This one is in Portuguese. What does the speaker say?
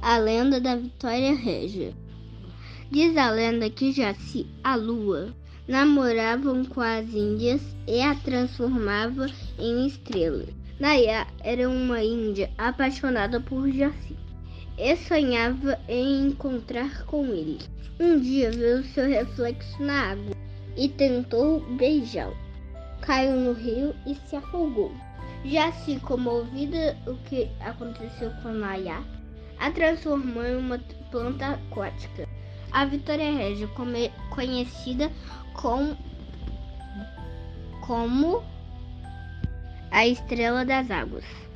A lenda da Vitória Régia. Diz a lenda que Jaci, a lua, namoravam com as índias e a transformava em estrela. Nayá era uma índia apaixonada por Jaci e sonhava em encontrar com ele. Um dia viu seu reflexo na água e tentou beijá-lo. Caiu no rio e se afogou. Jaci, comovida o que aconteceu com Nayá, a transformou em uma planta aquática. A Vitória Régia, conhecida com, como a estrela das águas.